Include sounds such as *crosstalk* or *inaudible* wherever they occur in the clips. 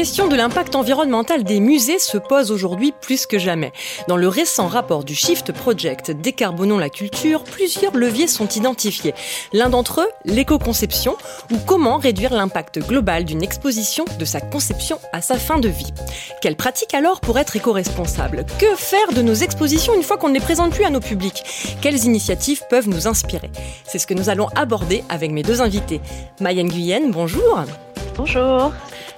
question de l'impact environnemental des musées se pose aujourd'hui plus que jamais. Dans le récent rapport du Shift Project Décarbonons la culture, plusieurs leviers sont identifiés. L'un d'entre eux, l'éco-conception, ou comment réduire l'impact global d'une exposition de sa conception à sa fin de vie. Quelle pratique alors pour être éco-responsable? Que faire de nos expositions une fois qu'on ne les présente plus à nos publics? Quelles initiatives peuvent nous inspirer? C'est ce que nous allons aborder avec mes deux invités. Mayenne Guyenne, bonjour. Bonjour.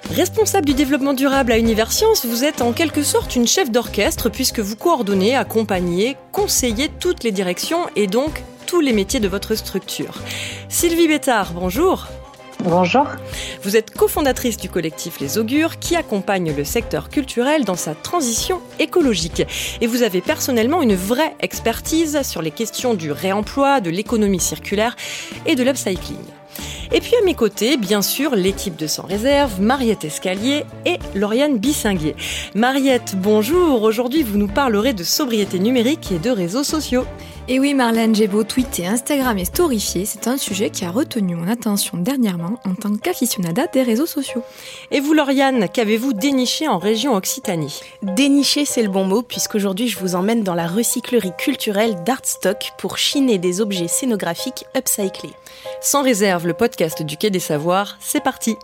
Responsable du développement durable à Universcience, vous êtes en quelque sorte une chef d'orchestre puisque vous coordonnez, accompagnez, conseillez toutes les directions et donc tous les métiers de votre structure. Sylvie Bétard, bonjour. Bonjour. Vous êtes cofondatrice du collectif Les Augures qui accompagne le secteur culturel dans sa transition écologique. Et vous avez personnellement une vraie expertise sur les questions du réemploi, de l'économie circulaire et de l'upcycling. Et puis à mes côtés, bien sûr, l'équipe de Sans Réserve, Mariette Escalier et Lauriane Bissinguier. Mariette, bonjour. Aujourd'hui, vous nous parlerez de sobriété numérique et de réseaux sociaux. Et oui, Marlène, j'ai beau tweeter, Instagram et storifier, c'est un sujet qui a retenu mon attention dernièrement en tant qu'aficionada des réseaux sociaux. Et vous, Lauriane, qu'avez-vous déniché en région Occitanie? Dénicher, c'est le bon mot, puisqu'aujourd'hui je vous emmène dans la recyclerie culturelle d'Artstock pour chiner des objets scénographiques upcyclés. Sans réserve, le podcast du Quai des Savoirs, c'est parti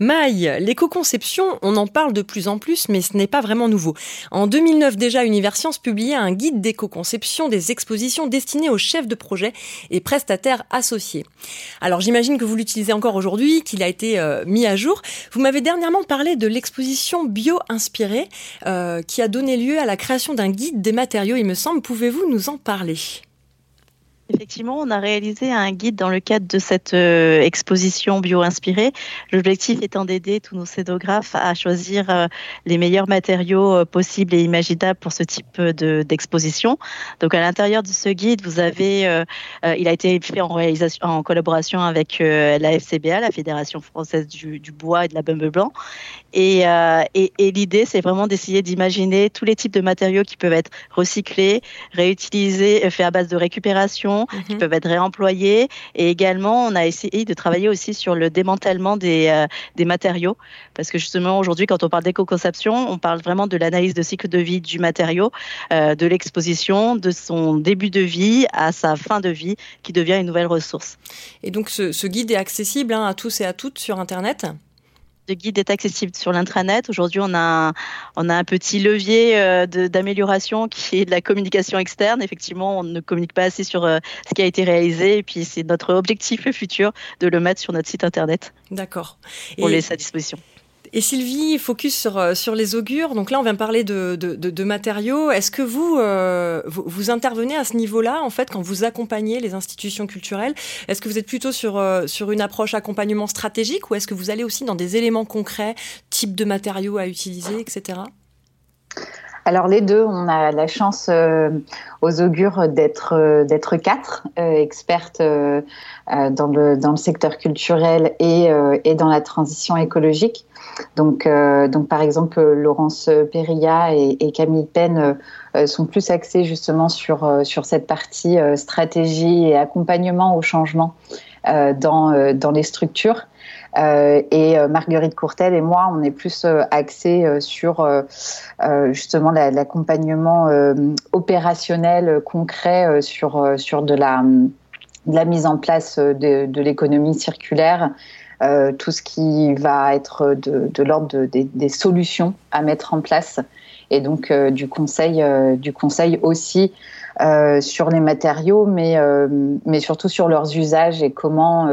Maille, l'éco-conception, on en parle de plus en plus, mais ce n'est pas vraiment nouveau. En 2009 déjà, Universcience publiait un guide d'éco-conception des expositions destinées aux chefs de projet et prestataires associés. Alors j'imagine que vous l'utilisez encore aujourd'hui, qu'il a été euh, mis à jour. Vous m'avez dernièrement parlé de l'exposition bio-inspirée euh, qui a donné lieu à la création d'un guide des matériaux, il me semble. Pouvez-vous nous en parler? Effectivement, on a réalisé un guide dans le cadre de cette euh, exposition bio-inspirée. L'objectif étant d'aider tous nos scénographes à choisir euh, les meilleurs matériaux euh, possibles et imaginables pour ce type d'exposition. Donc, à l'intérieur de ce guide, vous avez, il a été fait en, réalisation, collaboration avec la FCBA, la Fédération française du, du, bois et de la bumbe blanc. Et, et l'idée, c'est vraiment d'essayer d'imaginer tous les types de matériaux qui peuvent être recyclés, réutilisés, faits à base de récupération qui mhm. peuvent être réemployés. Et également, on a essayé de travailler aussi sur le démantèlement des, euh, des matériaux. Parce que justement, aujourd'hui, quand on parle d'éco-conception, on parle vraiment de l'analyse de cycle de vie du matériau, euh, de l'exposition, de son début de vie à sa fin de vie, qui devient une nouvelle ressource. Et donc, ce, ce guide est accessible hein, à tous et à toutes sur Internet? Le guide est accessible sur l'intranet. Aujourd'hui, on a, un, on a un petit levier euh, d'amélioration qui est de la communication externe. Effectivement, on ne communique pas assez sur euh, ce qui a été réalisé. Et puis, c'est notre objectif futur de le mettre sur notre site internet. D'accord. On laisse à disposition. Et Sylvie, focus sur, euh, sur les augures. Donc là, on vient parler de, de, de, matériaux. Est-ce que vous, euh, vous, vous, intervenez à ce niveau-là, en fait, quand vous accompagnez les institutions culturelles? Est-ce que vous êtes plutôt sur, euh, sur une approche accompagnement stratégique ou est-ce que vous allez aussi dans des éléments concrets, type de matériaux à utiliser, etc. Alors les deux, on a la chance aux augures d'être d'être quatre expertes dans le dans le secteur culturel et et dans la transition écologique. Donc, euh, donc par exemple, Laurence Perilla et, Camille Penn euh, sont plus axés justement sur, euh, sur cette partie stratégie et accompagnement au changement dans, dans les structures. et Marguerite Courtel et moi, on est plus axés sur justement l'accompagnement opérationnel concret sur, sur de, la, de la mise en place de l'économie circulaire euh, tout ce qui va être de, de l'ordre des solutions à mettre en place. Et donc euh, du conseil, euh, du conseil aussi sur les matériaux, mais, mais surtout sur leurs usages et comment,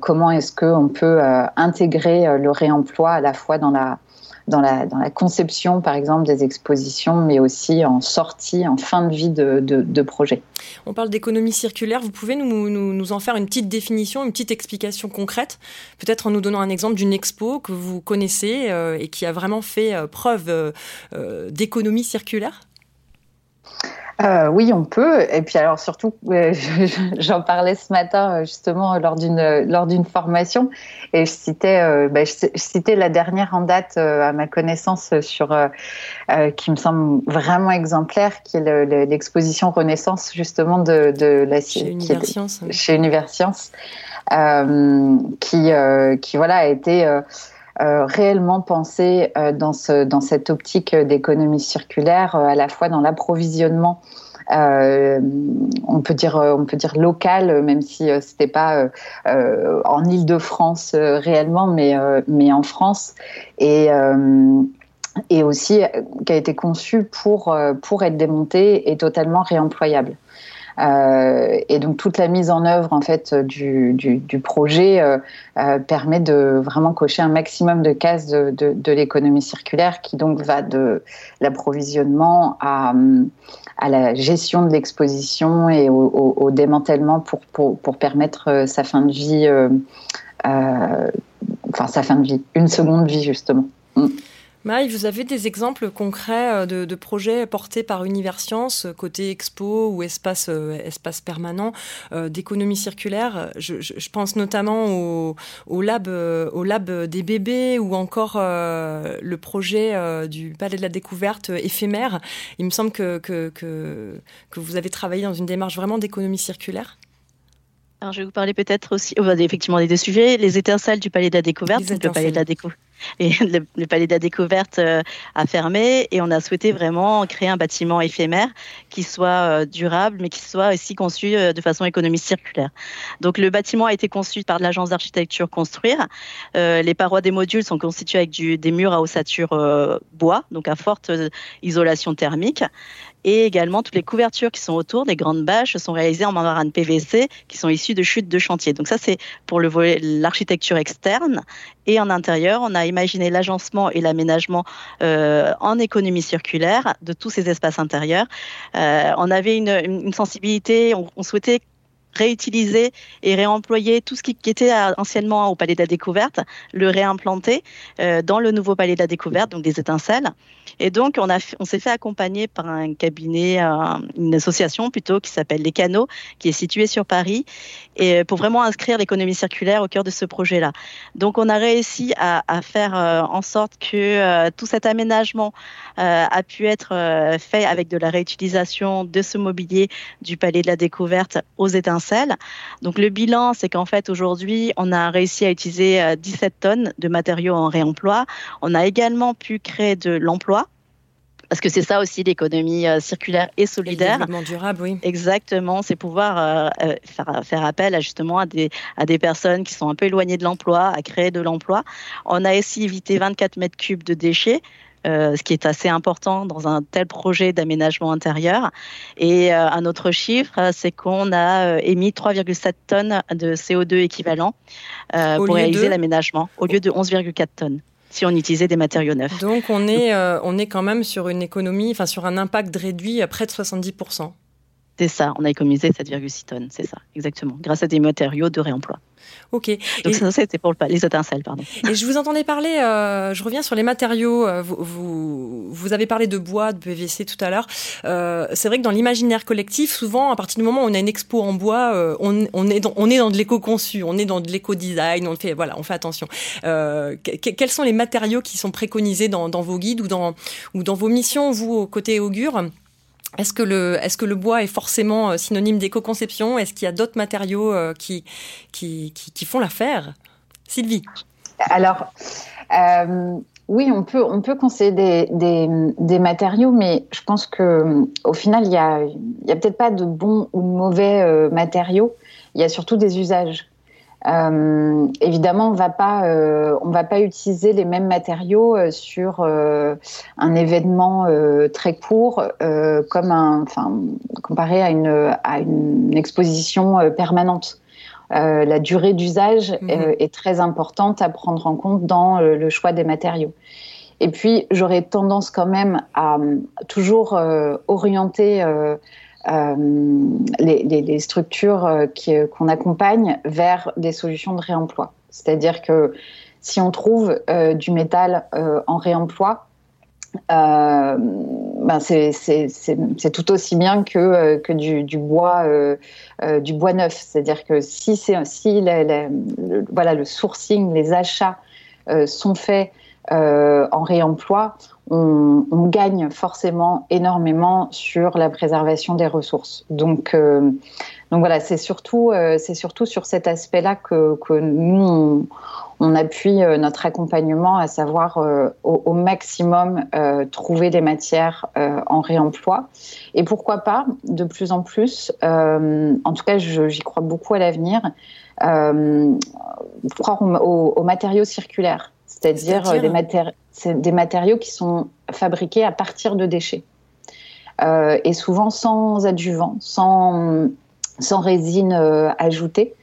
comment est-ce qu'on peut intégrer le réemploi à la fois dans la, dans la, conception, par exemple, des expositions, mais aussi en sortie, en fin de vie de, de, projet. On parle d'économie circulaire. Vous pouvez nous, nous, en faire une petite définition, une petite explication concrète, peut-être en nous donnant un exemple d'une expo que vous connaissez euh, et qui a vraiment fait euh, preuve euh, d'économie circulaire? Euh, oui, on peut. Et puis alors surtout, euh, *laughs* j'en parlais ce matin euh, justement lors d'une lors d'une formation et je citais, bah, je, citais la dernière en date à ma connaissance sur qui me semble vraiment exemplaire, qui est l'exposition Renaissance justement de, de la chez Universcience, chez Universcience qui, qui voilà, a été réellement pensé dans, ce, dans cette optique d'économie circulaire, à la fois dans l'approvisionnement euh, on peut dire local, même si euh, c'était pas euh, en Île-de-France réellement, mais en France et aussi qui a été conçu pour être démonté et totalement réemployable. Euh, et donc toute la mise en œuvre en fait du, du, projet euh, euh, permet de vraiment cocher un maximum de cases de, de, l'économie circulaire qui donc va de l'approvisionnement à, à la gestion de l'exposition et au, démantèlement pour, pour, permettre sa fin de vie, enfin sa fin de vie, une seconde vie justement. Mm. Maï, vous avez des exemples concrets euh, de, projets portés par Universcience, euh, côté expo ou espace, euh, espace permanent, d'économie circulaire? Je, pense notamment au, lab, au lab des bébés ou encore le projet du Palais de la Découverte éphémère. Il me semble que, que, que, que vous avez travaillé dans une démarche vraiment d'économie circulaire. Alors, je vais vous parler peut-être aussi, oh, bah, effectivement, des deux sujets. Les étincelles du Palais de la Découverte. Le Palais de la. *laughs* Et le, Palais de la Découverte euh, a fermé et on a souhaité vraiment créer un bâtiment éphémère qui soit euh, durable, mais qui soit aussi conçu euh, de façon économique circulaire. Donc, le bâtiment a été conçu par l'agence d'architecture Construire. les parois des modules sont constituées avec du, des murs à ossature bois, donc à forte isolation thermique et également toutes les couvertures qui sont autour des grandes bâches sont réalisées en membrane PVC qui sont issues de chutes de chantier. Donc ça c'est pour le volet l'architecture externe et en intérieur on a imaginé l'agencement et l'aménagement euh, en économie circulaire de tous ces espaces intérieurs. Euh, on avait une, une sensibilité, on, on souhaitait réutiliser et réemployer tout ce qui, était anciennement au Palais de la Découverte, le réimplanter euh, dans le nouveau Palais de la Découverte, donc des étincelles. Et donc, on, a, on s'est fait accompagner par un cabinet, une association plutôt, qui s'appelle Les Canaux, qui est située sur Paris, et pour vraiment inscrire l'économie circulaire au cœur de ce projet-là. Donc, on a réussi à, faire euh, en sorte que euh, tout cet aménagement a pu être fait avec de la réutilisation de ce mobilier du Palais de la Découverte aux étincelles donc le bilan, c'est qu'en fait aujourd'hui, on a réussi à utiliser 17 euh, tonnes de matériaux en réemploi. On a également pu créer de l'emploi parce que c'est ça aussi l'économie euh, circulaire et solidaire. le développement durable, oui. Exactement, c'est pouvoir euh, faire, faire, appel à justement à des, à des personnes qui sont un peu éloignées de l'emploi, à créer de l'emploi. On a aussi évité 24 mètres cubes de déchets. Euh, ce qui est assez important dans un tel projet d'aménagement intérieur. Et euh, un autre chiffre, c'est qu'on a euh, émis 3,7 tonnes de CO2 équivalent pour réaliser l'aménagement, au lieu de 11,4 tonnes si on utilisait des matériaux neufs. Donc on est, on est quand même sur une économie, enfin sur un impact réduit à près de 70%. C'est ça, on a économisé 7,6 tonnes, c'est ça, exactement, grâce à des matériaux de réemploi. Ok. Donc ça, c'était pour les étincelles, pardon. Et je vous entendais parler, euh, je reviens sur les matériaux. Euh, vous, vous, vous, avez parlé de bois, de PVC tout à l'heure. Euh, c'est vrai que dans l'imaginaire collectif, souvent, à partir du moment où on a une expo en bois, euh, on, on, est dans, on est dans de l'éco-conçu, on est dans de l'éco-design, on fait, voilà, on fait attention. Quels sont les matériaux qui sont préconisés dans, dans vos guides ou dans, ou dans vos missions, vous, au côté augure? Est-ce que, le, est-ce que le bois est forcément euh, synonyme d'éco-conception? Est-ce qu'il y a d'autres matériaux euh, qui, qui, qui, font l'affaire? Sylvie Alors, euh, oui, on peut, on peut conseiller des, des, matériaux, mais je pense qu'au final, il n'y a, a peut-être pas de bons ou de mauvais matériaux. Il y a surtout des usages. Euh, évidemment, on va pas, euh, on va pas utiliser les mêmes matériaux euh, sur un événement très court, comme un, enfin, comparé à une, à une exposition permanente. la durée d'usage mhm. est très importante à prendre en compte dans le choix des matériaux. Et puis, j'aurais tendance quand même à toujours orienter euh, les, structures euh, euh, qu'on accompagne vers des solutions de réemploi. C'est-à-dire que si on trouve du métal en réemploi, ben c'est tout aussi bien que, que du, bois, du bois neuf. C'est-à-dire que si, si le, voilà, le sourcing, les achats sont faits en réemploi, on, gagne forcément énormément sur la préservation des ressources. Donc, euh, voilà, c'est surtout, c'est surtout sur cet aspect-là que, nous, on, appuie notre accompagnement, à savoir au, au, maximum trouver des matières en réemploi. Et pourquoi pas, de plus en plus, en tout cas, j'y crois beaucoup à l'avenir, croire aux matériaux circulaires c'est-à-dire euh, des, des, matériaux qui sont fabriqués à partir de déchets. Euh, et souvent sans adjuvant, sans, sans résine euh, ajoutée.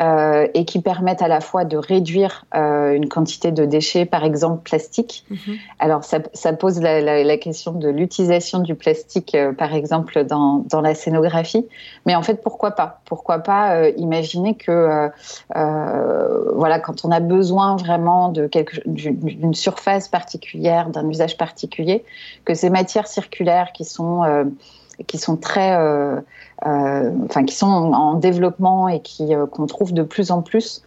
Euh, et qui permettent à la fois de réduire euh, une quantité de déchets, par exemple plastique. Mhm. Alors ça, ça pose la, la, la, question de l'utilisation du plastique, euh, par exemple dans, dans, la scénographie. Mais en fait, pourquoi pas? Pourquoi pas euh, imaginer que, voilà, quand on a besoin vraiment de quelque d'une surface particulière, d'un usage particulier, que ces matières circulaires qui sont qui sont très, euh, euh, enfin qui sont en développement et qui euh, qu'on trouve de plus en plus.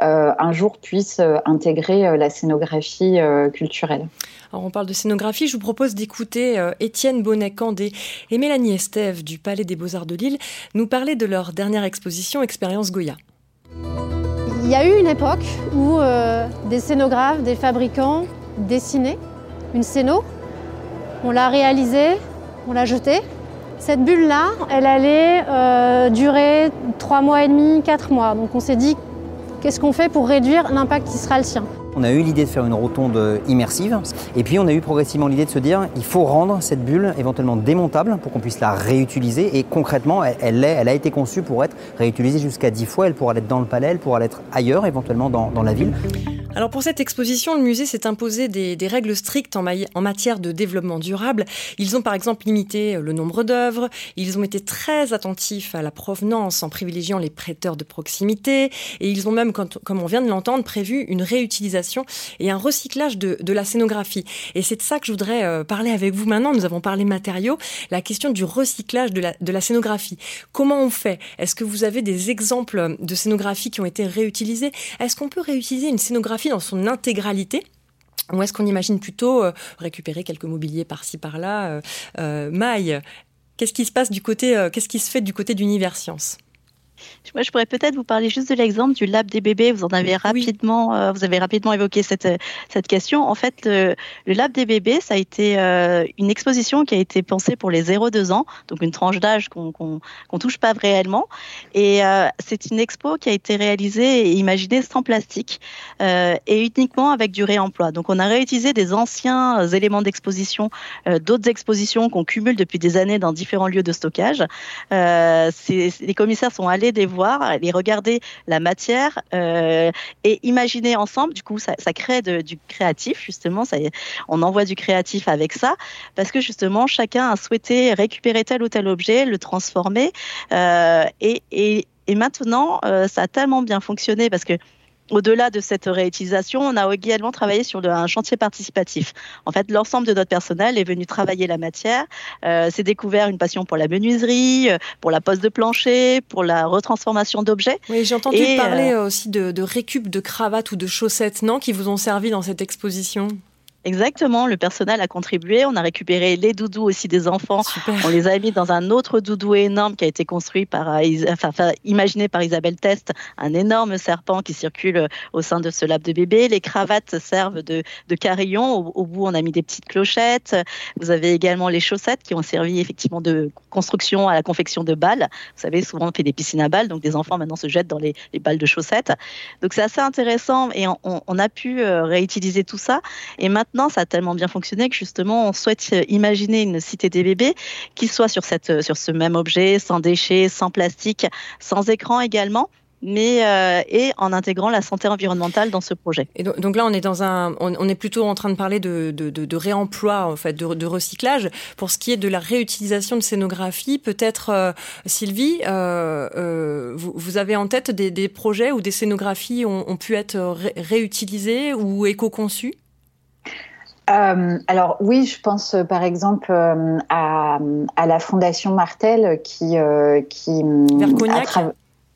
un jour puissent intégrer la scénographie culturelle. Alors on parle de scénographie, je vous propose d'écouter Étienne Bonnet-Candé et Mélanie Estève du Palais des Beaux-Arts de Lille nous parler de leur dernière exposition Expérience Goya. Il y a eu une époque où des scénographes, des fabricants dessinaient une scéno, on l'a réalisée, on l'a jetée, cette bulle-là, elle allait euh, durer 3 mois et demi, 4 mois. Donc on s'est dit, qu'est-ce qu'on fait pour réduire l'impact qui sera le sien? On a eu l'idée de faire une rotonde immersive et puis on a eu progressivement l'idée de se dire il faut rendre cette bulle éventuellement démontable pour qu'on puisse la réutiliser et concrètement elle, elle, a été conçue pour être réutilisée jusqu'à 10 fois, elle pourra être dans le palais, elle pourra l'être ailleurs éventuellement dans, dans la ville. Alors pour cette exposition, le musée s'est imposé des, des, règles strictes en, en, matière de développement durable. Ils ont par exemple limité le nombre d'œuvres, ils ont été très attentifs à la provenance en privilégiant les prêteurs de proximité et ils ont même, comme on vient de l'entendre, prévu une réutilisation et un recyclage de, la scénographie. Et c'est de ça que je voudrais euh, parler avec vous maintenant. Nous avons parlé matériaux, la question du recyclage de la, scénographie. Comment on fait? Est-ce que vous avez des exemples de scénographie qui ont été réutilisées? Est-ce qu'on peut réutiliser une scénographie dans son intégralité? Ou est-ce qu'on imagine plutôt euh, récupérer quelques mobiliers par-ci par-là euh, euh, Maï, qu'est-ce qui se passe du côté, qu'est-ce qui se fait du côté d'Univers Science moi, je pourrais peut-être vous parler juste de l'exemple du lab des bébés. Vous en avez rapidement, euh, vous avez rapidement évoqué cette cette question. En fait, le, lab des bébés, ça a été euh, une exposition qui a été pensée pour les 0-2 ans, donc une tranche d'âge qu'on qu'on touche pas réellement. Et euh, c'est une expo qui a été réalisée et imaginée sans plastique et uniquement avec du réemploi. Donc, on a réutilisé des anciens éléments d'exposition, d'autres expositions qu'on cumule depuis des années dans différents lieux de stockage. les commissaires sont allés les voir, aller regarder la matière euh, et imaginer ensemble. Du coup, ça, crée du créatif, justement. Ça, on envoie du créatif avec ça parce que justement, chacun a souhaité récupérer tel ou tel objet, le transformer. Euh, et, et, et, maintenant, euh, ça a tellement bien fonctionné parce que au-delà de cette réutilisation, on a également travaillé sur un chantier participatif. En fait, l'ensemble de notre personnel est venu travailler la matière, euh, s'est découvert une passion pour la menuiserie, euh, pour la pose de plancher, pour la retransformation d'objets. Oui, j'ai entendu parler euh, aussi de, de récup de cravates ou de chaussettes, non, qui vous ont servi dans cette exposition? Exactement, le personnel a contribué. On a récupéré les doudous aussi des enfants. On les a mis dans un autre doudou énorme qui a été construit par, euh, enfin, imaginé par Isabelle Test, un énorme serpent qui circule euh, au sein de ce lab de bébé. Les cravates servent de, de carillon. Au, bout, on a mis des petites clochettes. Vous avez également les chaussettes qui ont servi effectivement de construction à la confection de balles. Vous savez, souvent on fait des piscines à balles, donc des enfants maintenant se jettent dans les, les balles de chaussettes. Donc c'est assez intéressant et on, on, a pu euh, réutiliser tout ça. Et maintenant maintenant, ça a tellement bien fonctionné que justement, on souhaite euh, imaginer une cité des bébés qui soit sur, cette, euh, sur ce même objet, sans déchets, sans plastique, sans écran également mais euh, et en intégrant la santé environnementale dans ce projet. Et donc, là, on est dans un, on, est plutôt en train de parler de, réemploi, en fait, de, recyclage. Pour ce qui est de la réutilisation de scénographie, peut-être Sylvie, vous, avez en tête des, projets où des scénographies ont, pu être ré réutilisées ou éco-conçues? Euh, alors oui, je pense euh, par exemple euh, à, à, la Fondation Martel qui... Euh, qui vers Cognac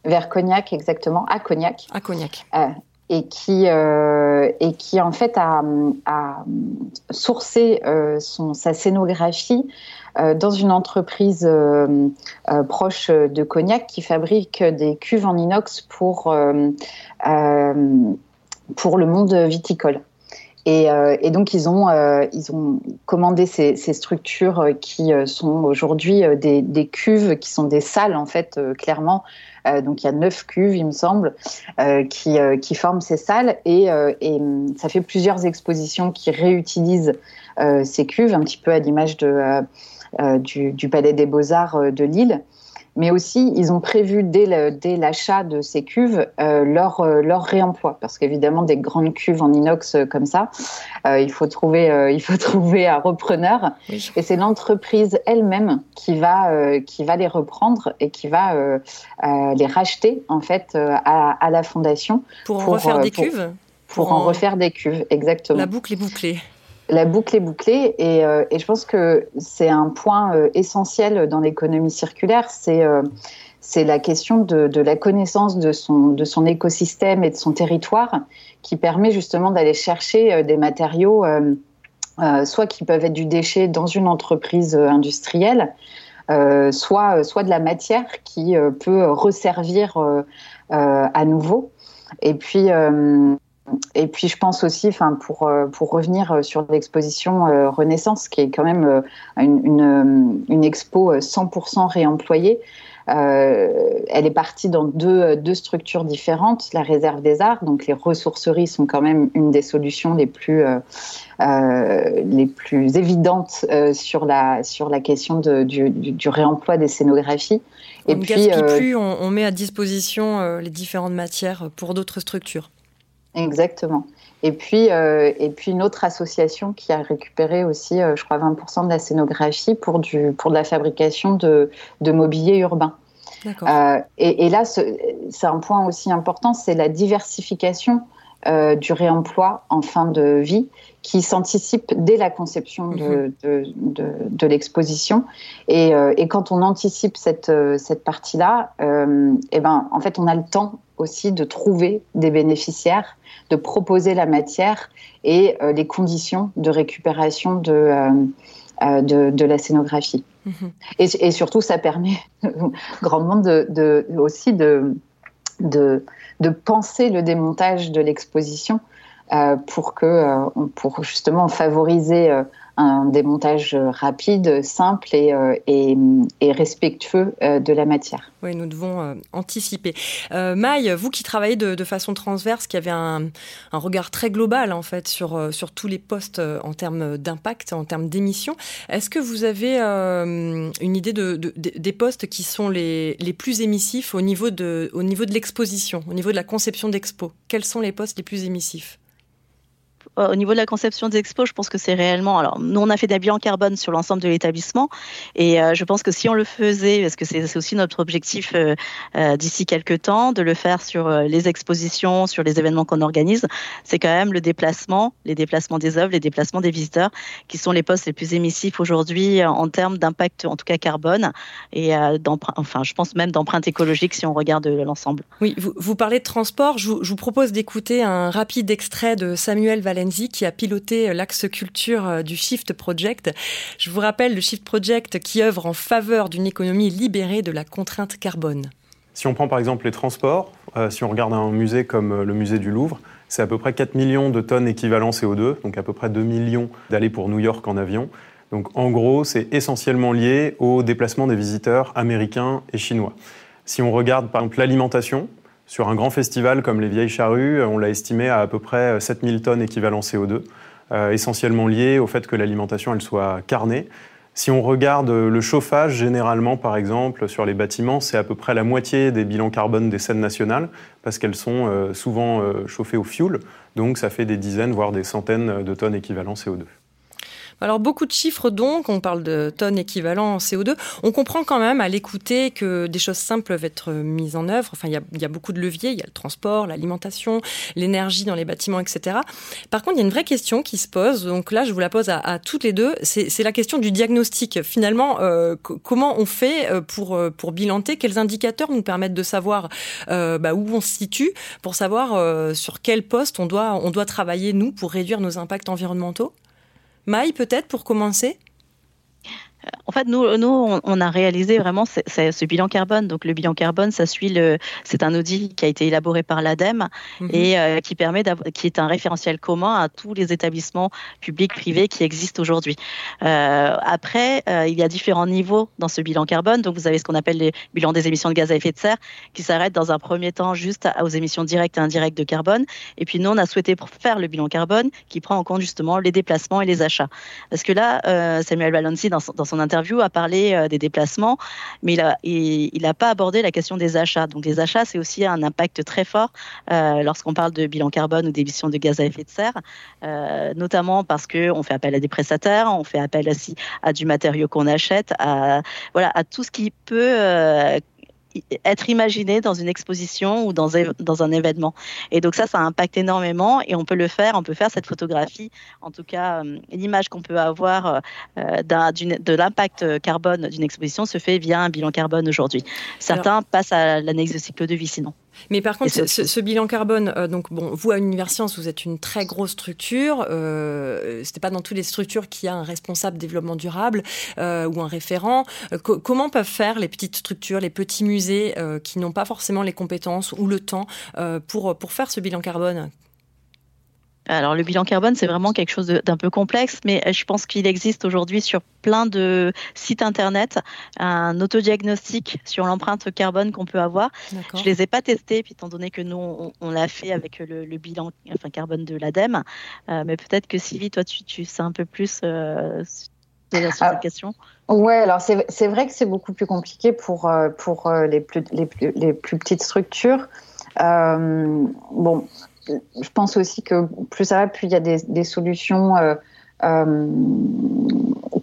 Vers Cognac, exactement, à Cognac. À Cognac. et qui, et qui en fait a, a sourcé son, sa scénographie dans une entreprise proche de Cognac qui fabrique des cuves en inox pour, pour le monde viticole. Euh, et, donc, ils ont, euh, ils ont commandé ces, structures qui euh, sont aujourd'hui des, cuves, qui sont des salles, en fait, clairement. donc, il y a neuf cuves, il me semble, qui, qui, forment ces salles. Et, et, ça fait plusieurs expositions qui réutilisent ces cuves, un petit peu à l'image de, du, du, Palais des Beaux-Arts de Lille mais aussi ils ont prévu dès l'achat de ces cuves euh, leur, euh, leur réemploi, parce qu'évidemment des grandes cuves en inox euh, comme ça, il faut trouver il faut *laughs* trouver un repreneur, et c'est l'entreprise elle-même qui va qui va les reprendre et qui va les racheter en fait à, à la fondation pour, en refaire des cuves? Pour, en refaire des cuves, exactement. La boucle est bouclée la boucle est bouclée et, euh, et je pense que c'est un point euh, essentiel dans l'économie circulaire, c'est euh, c'est la question de, de, la connaissance de son, de son écosystème et de son territoire qui permet justement d'aller chercher des matériaux, soit qui peuvent être du déchet dans une entreprise industrielle, soit, soit de la matière qui peut resservir à nouveau. Et puis, et puis je pense aussi, enfin pour euh, pour revenir euh, sur l'exposition euh, Renaissance, qui est quand même une, une, une expo 100% réemployée. elle est partie dans deux, deux, structures différentes. La réserve des arts, donc les ressourceries sont quand même une des solutions les plus, les plus évidentes sur, la, sur la question de, du, du, réemploi des scénographies. On Et ne puis, plus, on, on, met à disposition les différentes matières pour d'autres structures. Exactement. Et puis, euh, et puis une autre association qui a récupéré aussi, euh, je crois, 20% de la scénographie pour, du, pour de la fabrication de, de mobilier urbain. Euh, et, et, là, c'est un point aussi important, c'est la diversification euh, du réemploi en fin de vie qui s'anticipe dès la conception de, mhm. de, de, l'exposition. Et, et, quand on anticipe cette, cette partie-là, euh, eh ben, en fait, on a le temps aussi de trouver des bénéficiaires, de proposer la matière et euh, les conditions de récupération de, euh, euh, de, la scénographie. Mhm. et, surtout, ça permet *laughs* grandement de, de, aussi de, de penser le démontage de l'exposition pour, que, pour justement favoriser un démontage rapide, simple et, euh, respectueux euh, de la matière. Oui, nous devons euh, anticiper. Maï, vous qui travaillez de, façon transverse, qui avez un, regard très global en fait sur, sur tous les postes en termes d'impact, en termes d'émissions, est-ce que vous avez une idée de, des postes qui sont les, les plus émissifs au niveau de, au niveau de l'exposition, au niveau de la conception d'expo? Quels sont les postes les plus émissifs? euh, au niveau de la conception des expos, je pense que c'est réellement. Alors, nous, on a fait des bilans carbone sur l'ensemble de l'établissement, et euh, je pense que si on le faisait, parce que c'est aussi notre objectif euh, d'ici quelques temps, de le faire sur les expositions, sur les événements qu'on organise, c'est quand même le déplacement, les déplacements des œuvres, les déplacements des visiteurs, qui sont les postes les plus émissifs aujourd'hui en termes d'impact, en tout cas carbone, et enfin, je pense même d'empreinte écologique si on regarde l'ensemble. Oui, vous, parlez de transport. Je vous, je vous propose d'écouter un rapide extrait de Samuel Qui a piloté l'axe culture euh, du Shift Project. Je vous rappelle le Shift Project qui œuvre en faveur d'une économie libérée de la contrainte carbone. Si on prend par exemple les transports, euh, si on regarde un musée comme euh, le musée du Louvre, c'est à peu près 4 millions de tonnes équivalent CO2, donc à peu près 2 millions d'aller pour New York en avion. Donc en gros, c'est essentiellement lié au déplacement des visiteurs américains et chinois. Si on regarde par exemple l'alimentation, sur un grand festival comme les Vieilles Charrues, on l'a estimé à à peu près 7000 tonnes équivalent CO2, euh, essentiellement liées au fait que l'alimentation elle soit carnée. Si on regarde le chauffage, généralement, par exemple, sur les bâtiments, c'est à peu près la moitié des bilans carbone des scènes nationales, parce qu'elles sont euh, souvent euh, chauffées au fioul. Donc ça fait des dizaines, voire des centaines de tonnes équivalent CO2. Alors beaucoup de chiffres donc, on parle de tonnes équivalent en CO2. On comprend quand même à l'écouter que des choses simples peuvent être mises en œuvre. Enfin, il y a, y a, beaucoup de leviers, il y a le transport, l'alimentation, l'énergie dans les bâtiments, etc. Par contre, il y a une vraie question qui se pose. Donc là, je vous la pose à, à toutes les deux. C'est la question du diagnostic. Finalement, euh, comment on fait euh, pour, euh, pour bilanter? Quels indicateurs nous permettent de savoir euh, bah, où on se situe pour savoir euh, sur quel poste on doit, on doit travailler, nous, pour réduire nos impacts environnementaux? Maï, peut-être pour commencer? En fait, nous, nous, on a réalisé vraiment ce, ce bilan carbone. Donc, le bilan carbone, ça suit le, c'est un audit qui a été élaboré par l'ADEME mmh. et euh, qui permet qui est un référentiel commun à tous les établissements publics, privés qui existent aujourd'hui. Euh, après, euh, il y a différents niveaux dans ce bilan carbone. Donc, vous avez ce qu'on appelle les bilans des émissions de gaz à effet de serre, qui s'arrête dans un premier temps juste aux émissions directes et indirectes de carbone. Et puis, nous, on a souhaité faire le bilan carbone qui prend en compte justement les déplacements et les achats. Parce que là, Samuel Balanci, dans, dans son interview, a parlé euh, des déplacements, mais il n'a pas abordé la question des achats. Donc les achats, c'est aussi un impact très fort euh, lorsqu'on parle de bilan carbone ou d'émissions de gaz à effet de serre, euh, notamment parce qu'on fait appel à des prestataires, on fait appel aussi à du matériau qu'on achète, à, voilà, à tout ce qui peut être imaginé dans une exposition ou dans, dans un événement. Et donc ça, ça impacte énormément et on peut le faire, on peut faire cette photographie, en tout cas euh, l'image qu'on peut avoir euh, de l'impact carbone d'une exposition se fait via un bilan carbone aujourd'hui. Certains Alors, passent à l'analyse de cycle de vie sinon. Mais par contre, ce, ce, bilan carbone, euh, donc bon, vous à Universcience, vous êtes une très grosse structure. Euh, C'était pas dans toutes les structures qu'il y a un responsable développement durable euh, ou un référent. Euh, co comment peuvent faire les petites structures, les petits musées euh, qui n'ont pas forcément les compétences ou le temps euh, pour pour faire ce bilan carbone? Alors le bilan carbone, c'est vraiment quelque chose d'un peu complexe, mais je pense qu'il existe aujourd'hui sur plein de sites internet un autodiagnostic sur l'empreinte carbone qu'on peut avoir. Je les ai pas testés, puis étant donné que nous on, on l'a fait avec le, le, bilan enfin carbone de l'ADEME, euh, mais peut-être que Sylvie, toi tu, tu sais un peu plus euh, sur cette ah. question. Ouais, alors c'est vrai que c'est beaucoup plus compliqué pour pour les plus les plus, les plus petites structures. Euh, bon, je pense aussi que plus ça va, plus il y a des, solutions euh, euh,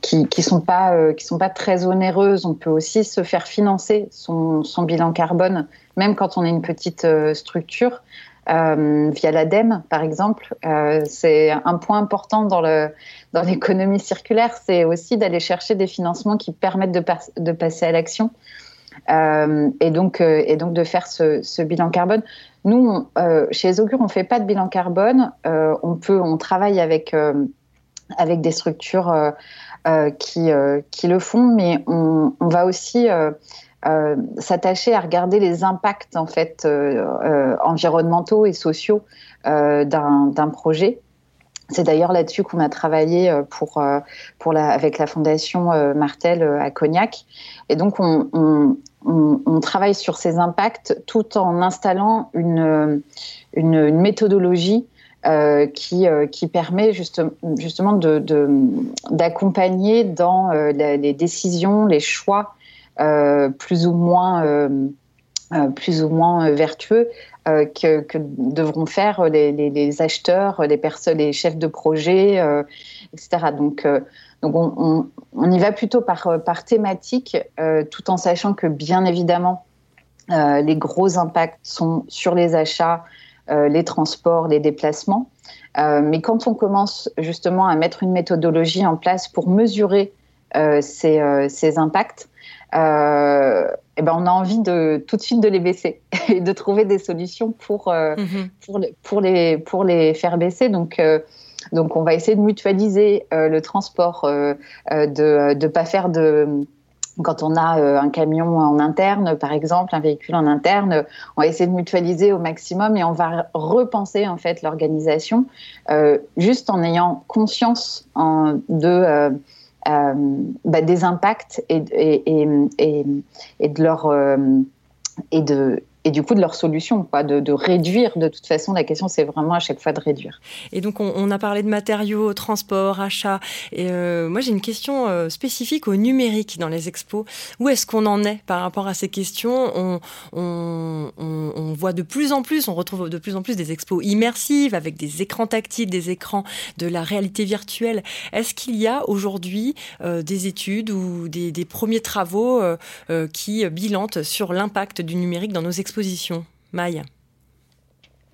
qui qui sont pas euh, sont pas très onéreuses. On peut aussi se faire financer son, bilan carbone, même quand on est une petite structure. Via l'ADEME, par exemple, c'est un point important dans l'économie circulaire, c'est aussi d'aller chercher des financements qui permettent de passer à l'action. Euh, et, donc, euh, et donc de faire ce, bilan carbone. Nous, euh, chez Zogure, on fait pas de bilan carbone. on peut, on travaille avec avec des structures qui qui le font, mais on, on va aussi s'attacher à regarder les impacts en fait environnementaux et sociaux d'un projet. C'est d'ailleurs là-dessus qu'on a travaillé pour, pour la, avec la fondation Martel à Cognac. Et donc, on, on, travaille sur ces impacts tout en installant une, une, méthodologie euh, qui, euh, qui permet juste, justement d'accompagner de, dans euh, les décisions, les choix euh, plus ou moins, euh, plus ou moins vertueux que, que, devront faire les, acheteurs, les, personnes, les chefs de projet, etc. Donc, donc on, y va plutôt par, par thématique, euh, tout en sachant que bien évidemment, euh, les gros impacts sont sur les achats, euh, les transports, les déplacements. Euh, mais quand on commence justement à mettre une méthodologie en place pour mesurer euh, ces, euh, ces, impacts, ben on a envie de tout de suite de les baisser *laughs* et de trouver des solutions pour, mm -hmm. pour, pour, les, pour les faire baisser. Donc donc, on va essayer de mutualiser euh, le transport, euh, euh de ne pas faire de quand on a euh, un camion en interne, par exemple, un véhicule en interne, on va essayer de mutualiser au maximum et on va repenser en fait l'organisation euh, juste en ayant conscience en, de euh, bah, des impacts et, et, et, et, de leur et de et du coup de leur solution, quoi, de, réduire. De toute façon, la question, c'est vraiment à chaque fois de réduire. Et donc, on, a parlé de matériaux, transport, achat. Et euh, moi, j'ai une question euh, spécifique au numérique dans les expos. Où est-ce qu'on en est par rapport à ces questions? On, voit de plus en plus, on retrouve de plus en plus des expos immersives avec des écrans tactiles, des écrans de la réalité virtuelle. Est-ce qu'il y a aujourd'hui euh, des études ou des, des premiers travaux qui bilantent sur l'impact du numérique dans nos expositions Maï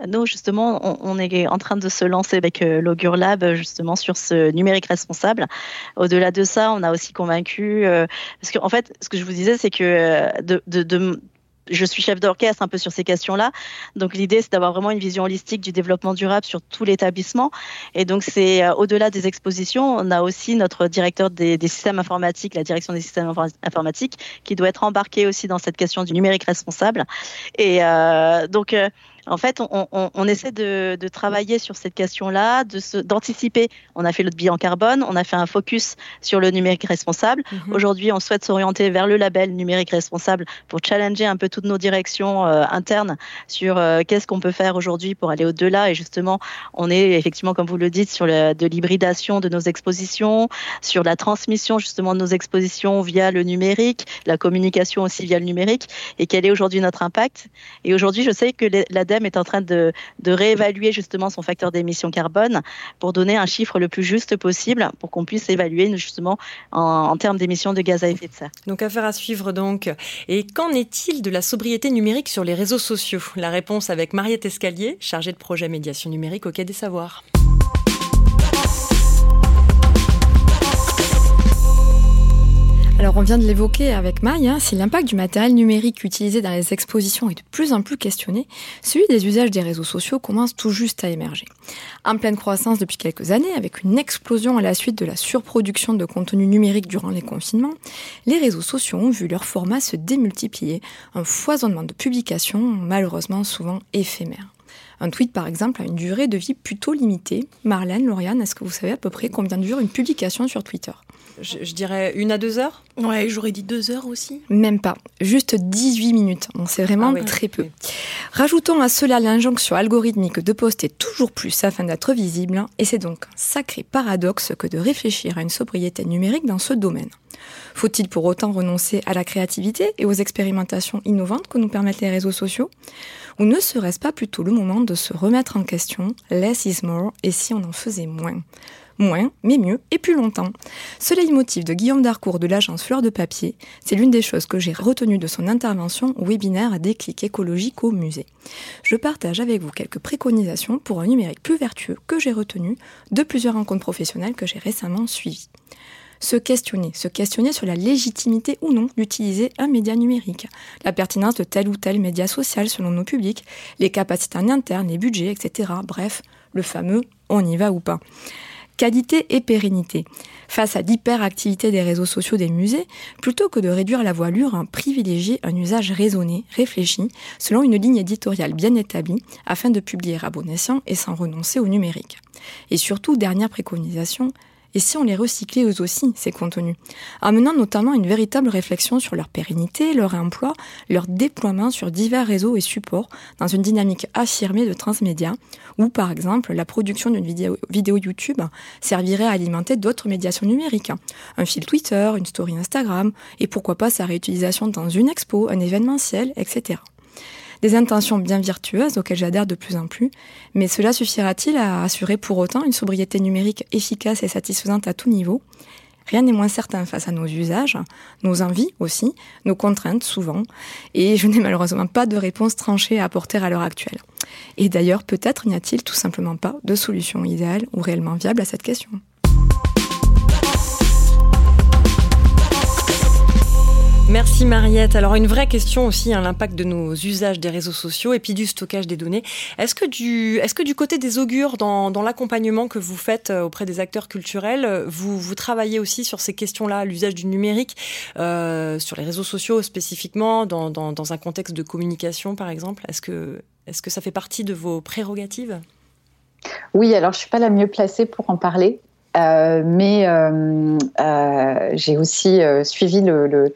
nous, justement, on, est en train de se lancer avec euh, l'Augure Lab, justement, sur ce numérique responsable. Au-delà de ça, on a aussi convaincu, euh, parce qu'en en fait, ce que je vous disais, c'est que euh, de je suis chef d'orchestre un peu sur ces questions-là. Donc l'idée, c'est d'avoir vraiment une vision holistique du développement durable sur tout l'établissement. Et donc c'est euh, au-delà des expositions, on a aussi notre directeur des, systèmes informatiques, la direction des systèmes informatiques, qui doit être embarqué aussi dans cette question du numérique responsable. Et euh, donc euh, en fait, on, on, on essaie de, de, travailler sur cette question-là, d'anticiper. On a fait le bilan carbone, on a fait un focus sur le numérique responsable. -hmm. Aujourd'hui, on souhaite s'orienter vers le label numérique responsable pour challenger un peu toutes nos directions euh, internes sur euh, qu'est-ce qu'on peut faire aujourd'hui pour aller au-delà. Et justement, on est effectivement, comme vous le dites, sur le, de l'hybridation de nos expositions, sur la transmission justement de nos expositions via le numérique, la communication aussi via le numérique, et quel est aujourd'hui notre impact? Et aujourd'hui, je sais que la est en train de, réévaluer justement son facteur d'émission carbone pour donner un chiffre le plus juste possible pour qu'on puisse évaluer justement en, en termes d'émissions de gaz à effet de serre. Donc affaire à suivre donc. Et qu'en est-il de la sobriété numérique sur les réseaux sociaux? La réponse avec Mariette Escalier, chargée de projet médiation numérique au Quai des Savoirs. Alors on vient de l'évoquer avec Maï, hein, si l'impact du matériel numérique utilisé dans les expositions est de plus en plus questionné, celui des usages des réseaux sociaux commence tout juste à émerger. En pleine croissance depuis quelques années, avec une explosion à la suite de la surproduction de contenu numérique durant les confinements, les réseaux sociaux ont vu leur format se démultiplier, un foisonnement de publications malheureusement souvent éphémères. Un tweet, par exemple, a une durée de vie plutôt limitée. Marlène, Lauriane, est-ce que vous savez à peu près combien dure une publication sur Twitter? Je, je, dirais une à deux heures Ouais, j'aurais dit deux heures aussi. Même pas, juste 18 minutes. Donc c'est vraiment ah oui, très peu. Oui. Rajoutons à cela l'injonction algorithmique de poster toujours plus afin d'être visible, et c'est donc un sacré paradoxe que de réfléchir à une sobriété numérique dans ce domaine. Faut-il pour autant renoncer à la créativité et aux expérimentations innovantes que nous permettent les réseaux sociaux? Ou ne serait-ce pas plutôt le moment de se remettre en question, less is more, et si on en faisait moins? Moins, mais mieux et plus longtemps. Ce leitmotiv de Guillaume Darcourt de l'agence Fleur de Papier, c'est l'une des choses que j'ai retenues de son intervention au webinaire Déclic écologique au musée. Je partage avec vous quelques préconisations pour un numérique plus vertueux que j'ai retenu de plusieurs rencontres professionnelles que j'ai récemment suivies se questionner, se questionner sur la légitimité ou non d'utiliser un média numérique, la pertinence de tel ou tel média social selon nos publics, les capacités internes, les budgets, etc. Bref, le fameux on y va ou pas. Qualité et pérennité. Face à l'hyperactivité des réseaux sociaux des musées, plutôt que de réduire la voilure, hein, privilégier un usage raisonné, réfléchi, selon une ligne éditoriale bien établie, afin de publier à bon escient et sans renoncer au numérique. Et surtout, dernière préconisation, et si on les recyclait eux aussi, ces contenus, amenant notamment une véritable réflexion sur leur pérennité, leur emploi, leur déploiement sur divers réseaux et supports dans une dynamique affirmée de transmédia, où par exemple la production d'une vidéo, vidéo, YouTube servirait à alimenter d'autres médiations numériques, un fil Twitter, une story Instagram, et pourquoi pas sa réutilisation dans une expo, un événementiel, etc des intentions bien virtueuses auxquelles j'adhère de plus en plus, mais cela suffira-t-il à assurer pour autant une sobriété numérique efficace et satisfaisante à tout niveau? Rien n'est moins certain face à nos usages, nos envies aussi, nos contraintes souvent, et je n'ai malheureusement pas de réponse tranchée à apporter à l'heure actuelle. Et d'ailleurs, peut-être n'y a-t-il tout simplement pas de solution idéale ou réellement viable à cette question. Merci Mariette. Alors une vraie question aussi, hein, l'impact de nos usages des réseaux sociaux et puis du stockage des données. Est-ce que du, côté des augures, dans, l'accompagnement que vous faites euh, auprès des acteurs culturels, vous, vous travaillez aussi sur ces questions-là, l'usage du numérique, euh, sur les réseaux sociaux spécifiquement, dans, un contexte de communication par exemple? Est-ce que, est-ce que ça fait partie de vos prérogatives? Oui, alors je suis pas la mieux placée pour en parler. Mais j'ai aussi suivi le,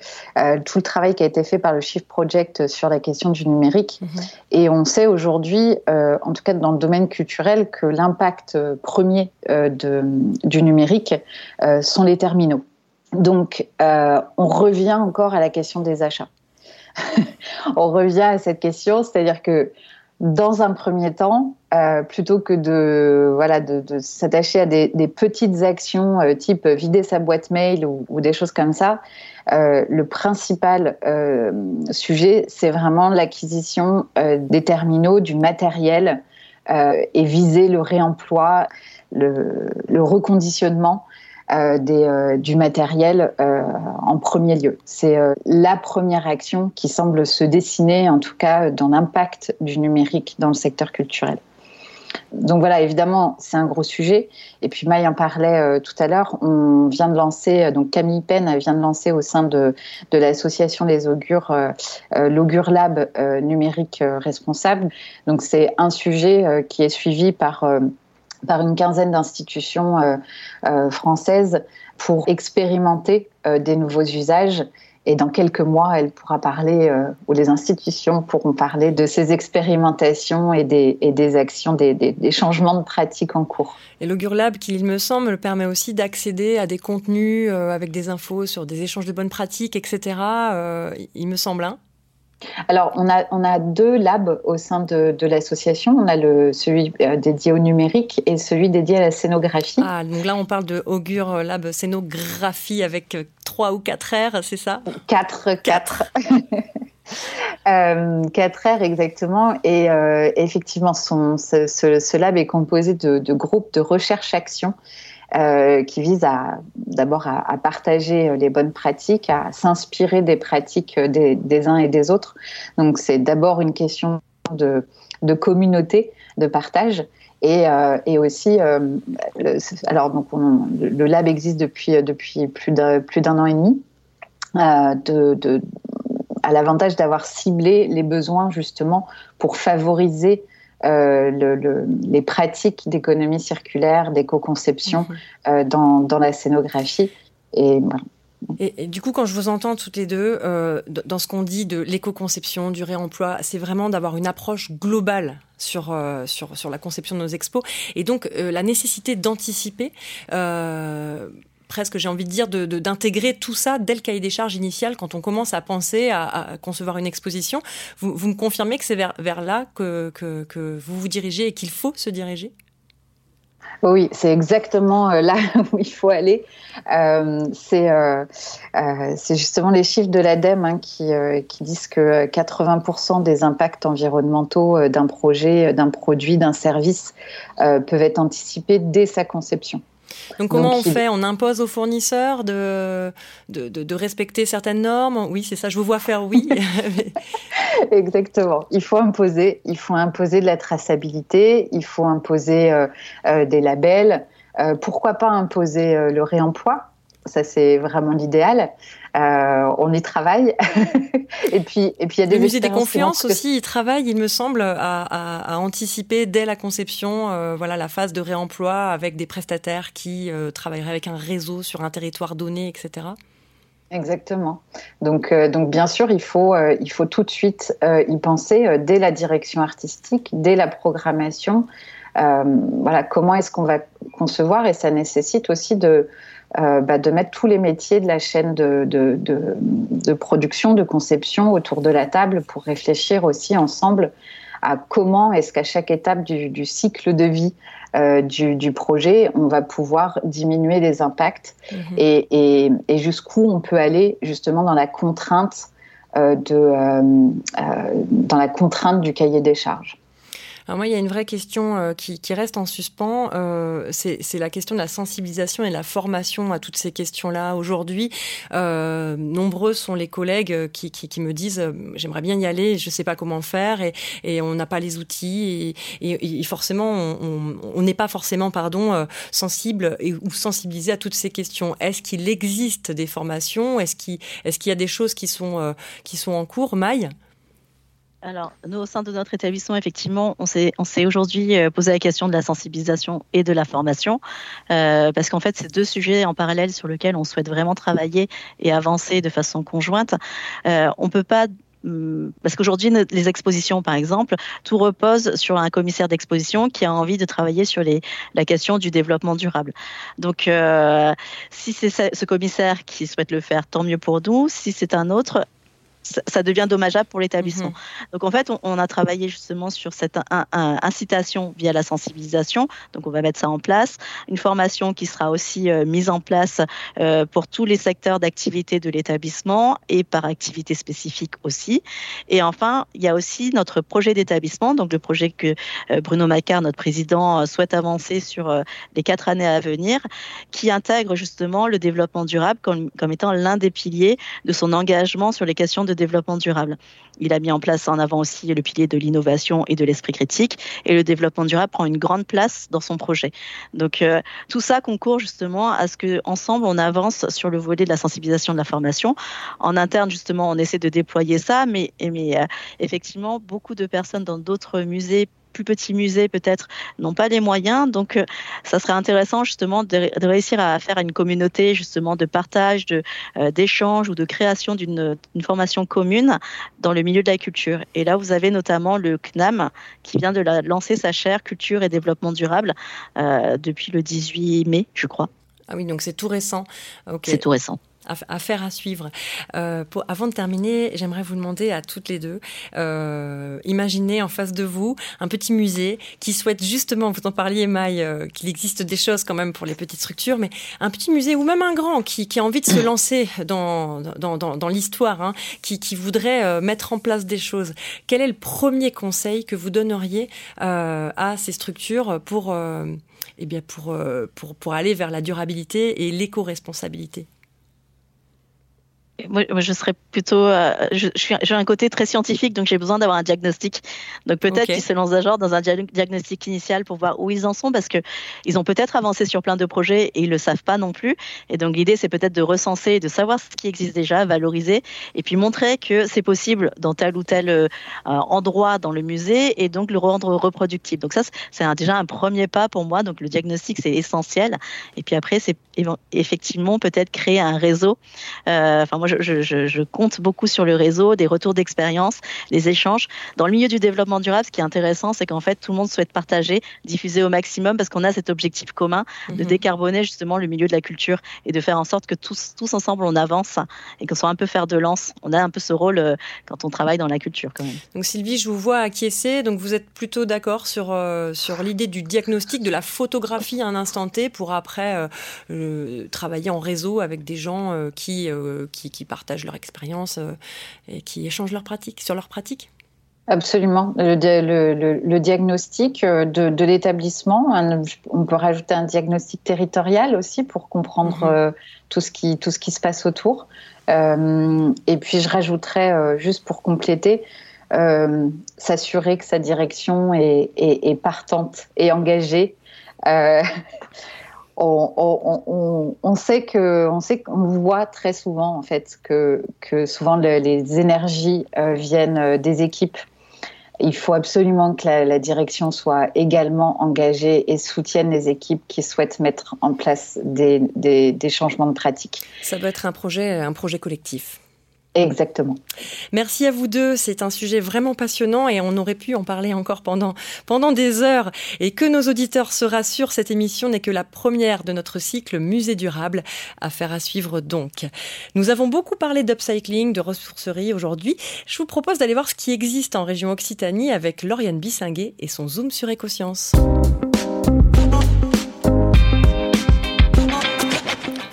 tout le travail qui a été fait par le Shift Project sur la question du numérique. Mhm. Et on sait aujourd'hui, en tout cas dans le domaine culturel, que l'impact premier de, du numérique sont les terminaux. Donc, on revient encore à la question des achats. *laughs* on revient à cette question, c'est-à-dire que dans un premier temps, euh, plutôt que de voilà de, s'attacher à des, petites actions euh, type vider sa boîte mail ou, des choses comme ça, euh, le principal sujet c'est vraiment l'acquisition des terminaux, du matériel et viser le réemploi, le reconditionnement du matériel en premier lieu. C'est la première action qui semble se dessiner, en tout cas dans l'impact du numérique dans le secteur culturel. Donc voilà, évidemment, c'est un gros sujet. Et puis Maï en parlait tout à l'heure. On vient de lancer, donc Camille Penn vient de lancer au sein de, l'association des augures, l'Augure Lab numérique responsable. Donc c'est un sujet qui est suivi par par une quinzaine d'institutions euh, euh, françaises pour expérimenter euh, des nouveaux usages. Et dans quelques mois, elle pourra parler, ou les institutions pourront parler de ces expérimentations et des, actions, des, changements de pratiques en cours. Et l'Augure Lab, qui, il me semble, permet aussi d'accéder à des contenus avec des infos sur des échanges de bonnes pratiques, etc. il me semble. Hein alors, on a, on a deux labs au sein de, de l'association. On a le, celui euh, dédié au numérique et celui dédié à la scénographie. Ah, donc là, on parle de Augure Lab Scénographie avec euh, trois ou quatre R, c'est ça? Quatre, quatre. *laughs* euh, 4 R exactement. Et euh, effectivement, son, ce, ce, lab est composé de, de groupes de recherche-action euh, qui vise d'abord à, partager euh, les bonnes pratiques, à s'inspirer des pratiques euh, des, uns et des autres. Donc c'est d'abord une question de, communauté, de partage. Et, aussi, alors donc on, le lab existe depuis depuis plus d'un plus d'un an et demi, de, de, à l'avantage d'avoir ciblé les besoins justement pour favoriser euh, le, les pratiques d'économie circulaire, d'éco-conception mhm. euh, dans, dans, la scénographie. Et, et, du coup, quand je vous entends toutes les deux, euh, dans ce qu'on dit de l'éco-conception, du réemploi, c'est vraiment d'avoir une approche globale sur, sur, sur la conception de nos expos. Et donc, euh, la nécessité d'anticiper presque, j'ai envie de dire, d'intégrer de, tout ça dès le cahier des charges initial quand on commence à penser à, concevoir une exposition. Vous, me confirmez que c'est vers, vers là que, que, vous vous dirigez et qu'il faut se diriger? Oui, c'est exactement euh, là *laughs* où il faut aller. Euh, c'est euh, euh, justement les chiffres de l'ADEME hein, qui, qui, disent que 80% des impacts environnementaux d'un projet, d'un produit, d'un service peuvent être anticipés dès sa conception. Donc comment on fait? On impose aux fournisseurs de, de, de, respecter certaines normes? Oui, c'est ça, je vous vois faire oui. *laughs* Exactement. Il faut imposer, il faut imposer de la traçabilité, il faut imposer euh, euh, des labels. Euh, pourquoi pas imposer le réemploi? Ça, c'est vraiment l'idéal. Euh, on y travaille. *laughs* et puis, et puis il y a des le musée des confiances aussi. Il travaille, il me semble, à, anticiper dès la conception, euh, voilà, la phase de réemploi avec des prestataires qui euh, travailleraient avec un réseau sur un territoire donné, etc. Exactement. Donc, donc bien sûr, il faut, il faut tout de suite y penser dès la direction artistique, dès la programmation. voilà, comment est-ce qu'on va concevoir et ça nécessite aussi de euh, bah, de mettre tous les métiers de la chaîne de, de, de, production, de conception autour de la table pour réfléchir aussi ensemble à comment est-ce qu'à chaque étape du, du, cycle de vie euh, du, du, projet, on va pouvoir diminuer les impacts mhm. et, et, et jusqu'où on peut aller justement dans la contrainte euh, de, dans la contrainte du cahier des charges. Alors moi, il y a une vraie question euh, qui, qui, reste en suspens. Euh, c'est la question de la sensibilisation et la formation à toutes ces questions-là. Aujourd'hui, euh, nombreux sont les collègues qui, qui, qui me disent euh, j'aimerais bien y aller, je sais pas comment faire et, et on n'a pas les outils et, et, et forcément on n'est pas forcément pardon euh, sensible ou sensibilisé à toutes ces questions. Est-ce qu'il existe des formations? Est-ce qu'il est-ce qu'il y a des choses qui sont qui sont en cours, Maille alors, nous, au sein de notre établissement, effectivement, on s'est, aujourd'hui euh, posé la question de la sensibilisation et de la formation, euh, parce qu'en fait, c'est deux sujets en parallèle sur lesquels on souhaite vraiment travailler et avancer de façon conjointe. Euh, on peut pas hum, parce qu'aujourd'hui, les expositions, par exemple, tout repose sur un commissaire d'exposition qui a envie de travailler sur la question du développement durable. Donc, si c'est ce commissaire qui souhaite le faire, tant mieux pour nous. Si c'est un autre, ça devient dommageable pour l'établissement. Mhm. Donc en fait, on, a travaillé justement sur cette incitation via la sensibilisation. Donc on va mettre ça en place. Une formation qui sera aussi euh, mise en place euh, pour tous les secteurs d'activité de l'établissement et par activité spécifique aussi. Et enfin, il y a aussi notre projet d'établissement, donc le projet que euh, Bruno Macquart, notre président, souhaite avancer sur les quatre années à venir, qui intègre justement le développement durable comme, comme étant l'un des piliers de son engagement sur les questions de développement durable. Il a mis en place en avant aussi le pilier de l'innovation et de l'esprit critique. Et le développement durable prend une grande place dans son projet. Donc euh, tout ça concourt justement à ce que ensemble on avance sur le volet de la sensibilisation de la formation. En interne justement, on essaie de déployer ça, mais, euh, effectivement beaucoup de personnes dans d'autres musées plus petits musées peut-être n'ont pas les moyens. Donc, euh, ça serait intéressant justement de, réussir à faire une communauté justement de partage, de euh, d'échange ou de création d'une formation commune dans le milieu de la culture. Et là, vous avez notamment le CNAM qui vient de lancer sa chaire culture et développement durable euh, depuis le 18 mai, je crois. Ah oui, donc c'est tout récent. C'est tout récent affaire à suivre. Euh, pour, avant de terminer, j'aimerais vous demander à toutes les deux, euh, imaginez en face de vous un petit musée qui souhaite justement, vous en parliez Maï, euh, qu'il existe des choses quand même pour les petites structures, mais un petit musée ou même un grand qui, qui a envie de se *coughs* lancer dans, dans, dans, dans l'histoire, hein, qui, qui voudrait euh, mettre en place des choses. Quel est le premier conseil que vous donneriez euh, à ces structures pour, eh bien pour, pour, pour aller vers la durabilité et l'éco-responsabilité? Moi, je serais plutôt. Euh, je, suis, j'ai un côté très scientifique, donc j'ai besoin d'avoir un diagnostic. Donc peut-être qu'ils se lancent genre dans un diagnostic initial pour voir où ils en sont, parce que ils ont peut-être avancé sur plein de projets et ils le savent pas non plus. Et donc l'idée, c'est peut-être de recenser, de savoir ce qui existe déjà, valoriser, et puis montrer que c'est possible dans tel ou tel euh, endroit dans le musée, et donc le rendre reproductible. Donc ça, c'est déjà un premier pas pour moi. Donc le diagnostic, c'est essentiel. Et puis après, c'est effectivement peut-être créer un réseau. Euh, enfin, moi, je, je, je, compte beaucoup sur le réseau, des retours d'expérience, les échanges. Dans le milieu du développement durable, ce qui est intéressant, c'est qu'en fait, tout le monde souhaite partager, diffuser au maximum, parce qu'on a cet objectif commun de mhm. décarboner justement le milieu de la culture et de faire en sorte que tous, tous ensemble, on avance et qu'on soit un peu faire de lance. On a un peu ce rôle euh, quand on travaille dans la culture, quand même. Donc, Sylvie, je vous vois acquiescer. Donc, vous êtes plutôt d'accord sur, euh, sur l'idée du diagnostic, de la photographie à un instant T pour après travailler en réseau avec des gens euh, qui, euh, qui, qui, partagent leur expérience euh, et qui échangent leurs pratiques, sur leurs pratiques Absolument. Le, le, le, diagnostic de, de l'établissement, on peut rajouter un diagnostic territorial aussi pour comprendre mhm. tout, ce qui, tout ce qui se passe autour. et puis je rajouterais, juste pour compléter, s'assurer que sa direction est, est, est, partante et engagée. On, sait que, on qu'on voit très souvent en fait que, souvent les énergies euh, viennent euh, des équipes. Il faut absolument que la, direction soit également engagée et soutienne les équipes qui souhaitent mettre en place des, des changements de pratique. Ça doit être un projet, un projet collectif. Exactement. Merci à vous deux. C'est un sujet vraiment passionnant et on aurait pu en parler encore pendant, pendant des heures. Et que nos auditeurs se rassurent, cette émission n'est que la première de notre cycle Musée durable. Affaire à suivre donc. Nous avons beaucoup parlé d'upcycling, de ressourcerie aujourd'hui. Je vous propose d'aller voir ce qui existe en région Occitanie avec Lauriane Bissinguet et son Zoom sur Écosciences.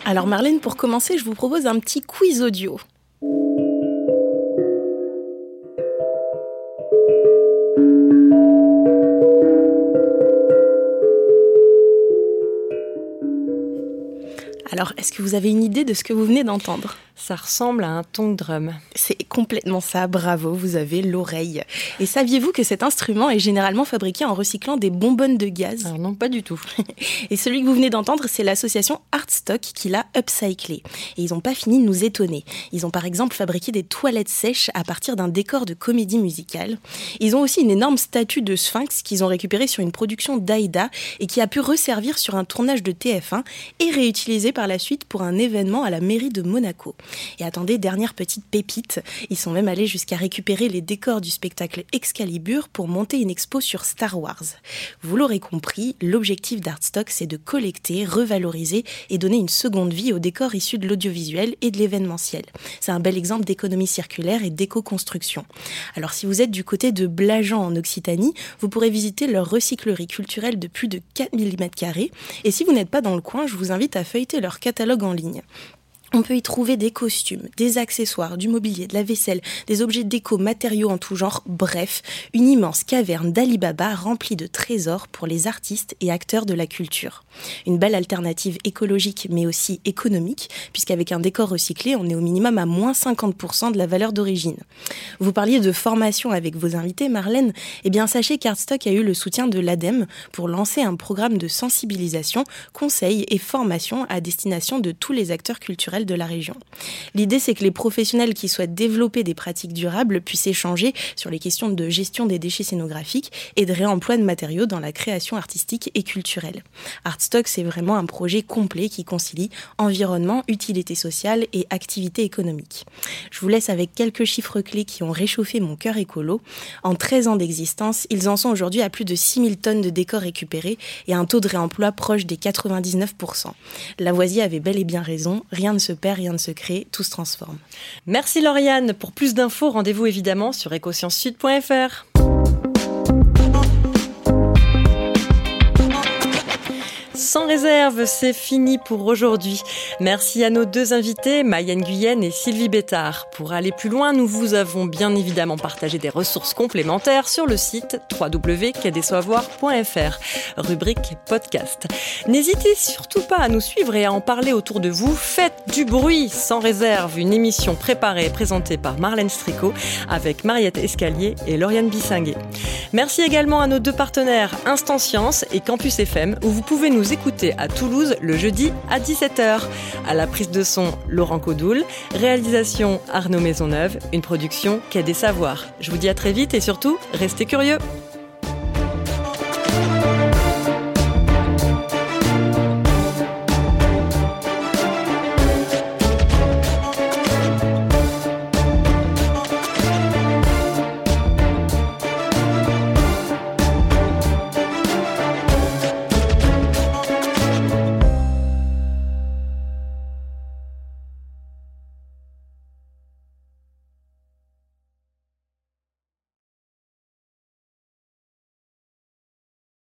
Alors Marlène, pour commencer, je vous propose un petit quiz audio. Alors est-ce que vous avez une idée de ce que vous venez d'entendre? Ça ressemble à un tong drum. C'est complètement ça, bravo, vous avez l'oreille. Et saviez-vous que cet instrument est généralement fabriqué en recyclant des bonbonnes de gaz? Alors Non, pas du tout. *laughs* Et celui que vous venez d'entendre, c'est l'association Artstock qui l'a upcyclé. Et ils n'ont pas fini de nous étonner. Ils ont par exemple fabriqué des toilettes sèches à partir d'un décor de comédie musicale. Ils ont aussi une énorme statue de sphinx qu'ils ont récupérée sur une production d'Aïda et qui a pu resservir sur un tournage de TF1 et réutilisée par la suite pour un événement à la mairie de Monaco. Et attendez, dernière petite pépite, ils sont même allés jusqu'à récupérer les décors du spectacle Excalibur pour monter une expo sur Star Wars. Vous l'aurez compris, l'objectif d'Artstock, c'est de collecter, revaloriser et donner une seconde vie aux décors issus de l'audiovisuel et de l'événementiel. C'est un bel exemple d'économie circulaire et d'éco-construction. Alors si vous êtes du côté de Blajan en Occitanie, vous pourrez visiter leur recyclerie culturelle de plus de 4000 m2. Et si vous n'êtes pas dans le coin, je vous invite à feuilleter leur catalogue en ligne. On peut y trouver des costumes, des accessoires, du mobilier, de la vaisselle, des objets déco, matériaux en tout genre, bref, une immense caverne d'Alibaba remplie de trésors pour les artistes et acteurs de la culture. Une belle alternative écologique mais aussi économique, puisqu'avec un décor recyclé, on est au minimum à moins 50% de la valeur d'origine. Vous parliez de formation avec vos invités, Marlène. Eh bien, sachez qu'Artstock a eu le soutien de l'ADEME pour lancer un programme de sensibilisation, conseil et formation à destination de tous les acteurs culturels de la région. L'idée, c'est que les professionnels qui souhaitent développer des pratiques durables puissent échanger sur les questions de gestion des déchets scénographiques et de réemploi de matériaux dans la création artistique et culturelle. Artstock, c'est vraiment un projet complet qui concilie environnement, utilité sociale et activité économique. Je vous laisse avec quelques chiffres clés qui ont réchauffé mon cœur écolo. En 13 ans d'existence, ils en sont aujourd'hui à plus de 6000 tonnes de décors récupérés et un taux de réemploi proche des 99%. Lavoisier avait bel et bien raison, rien ne se perd, rien ne se crée, tout se transforme. Merci Lauriane. Pour plus d'infos, rendez-vous évidemment sur ecosciencesud.fr. Sans réserve, c'est fini pour aujourd'hui. Merci à nos deux invités, Mayenne Guyenne et Sylvie Bétard. Pour aller plus loin, nous vous avons bien évidemment partagé des ressources complémentaires sur le site www.cadessoivoir.fr, rubrique podcast. N'hésitez surtout pas à nous suivre et à en parler autour de vous. Faites du bruit sans réserve, une émission préparée et présentée par Marlène Stricot avec Mariette Escalier et Lauriane Bissinguet. Merci également à nos deux partenaires Instant Science et Campus FM où vous pouvez nous écouter à Toulouse le jeudi à 17h. À la prise de son, Laurent Codoul. Réalisation, Arnaud Maisonneuve. Une production Quai des Savoirs. Je vous dis à très vite et surtout, restez curieux.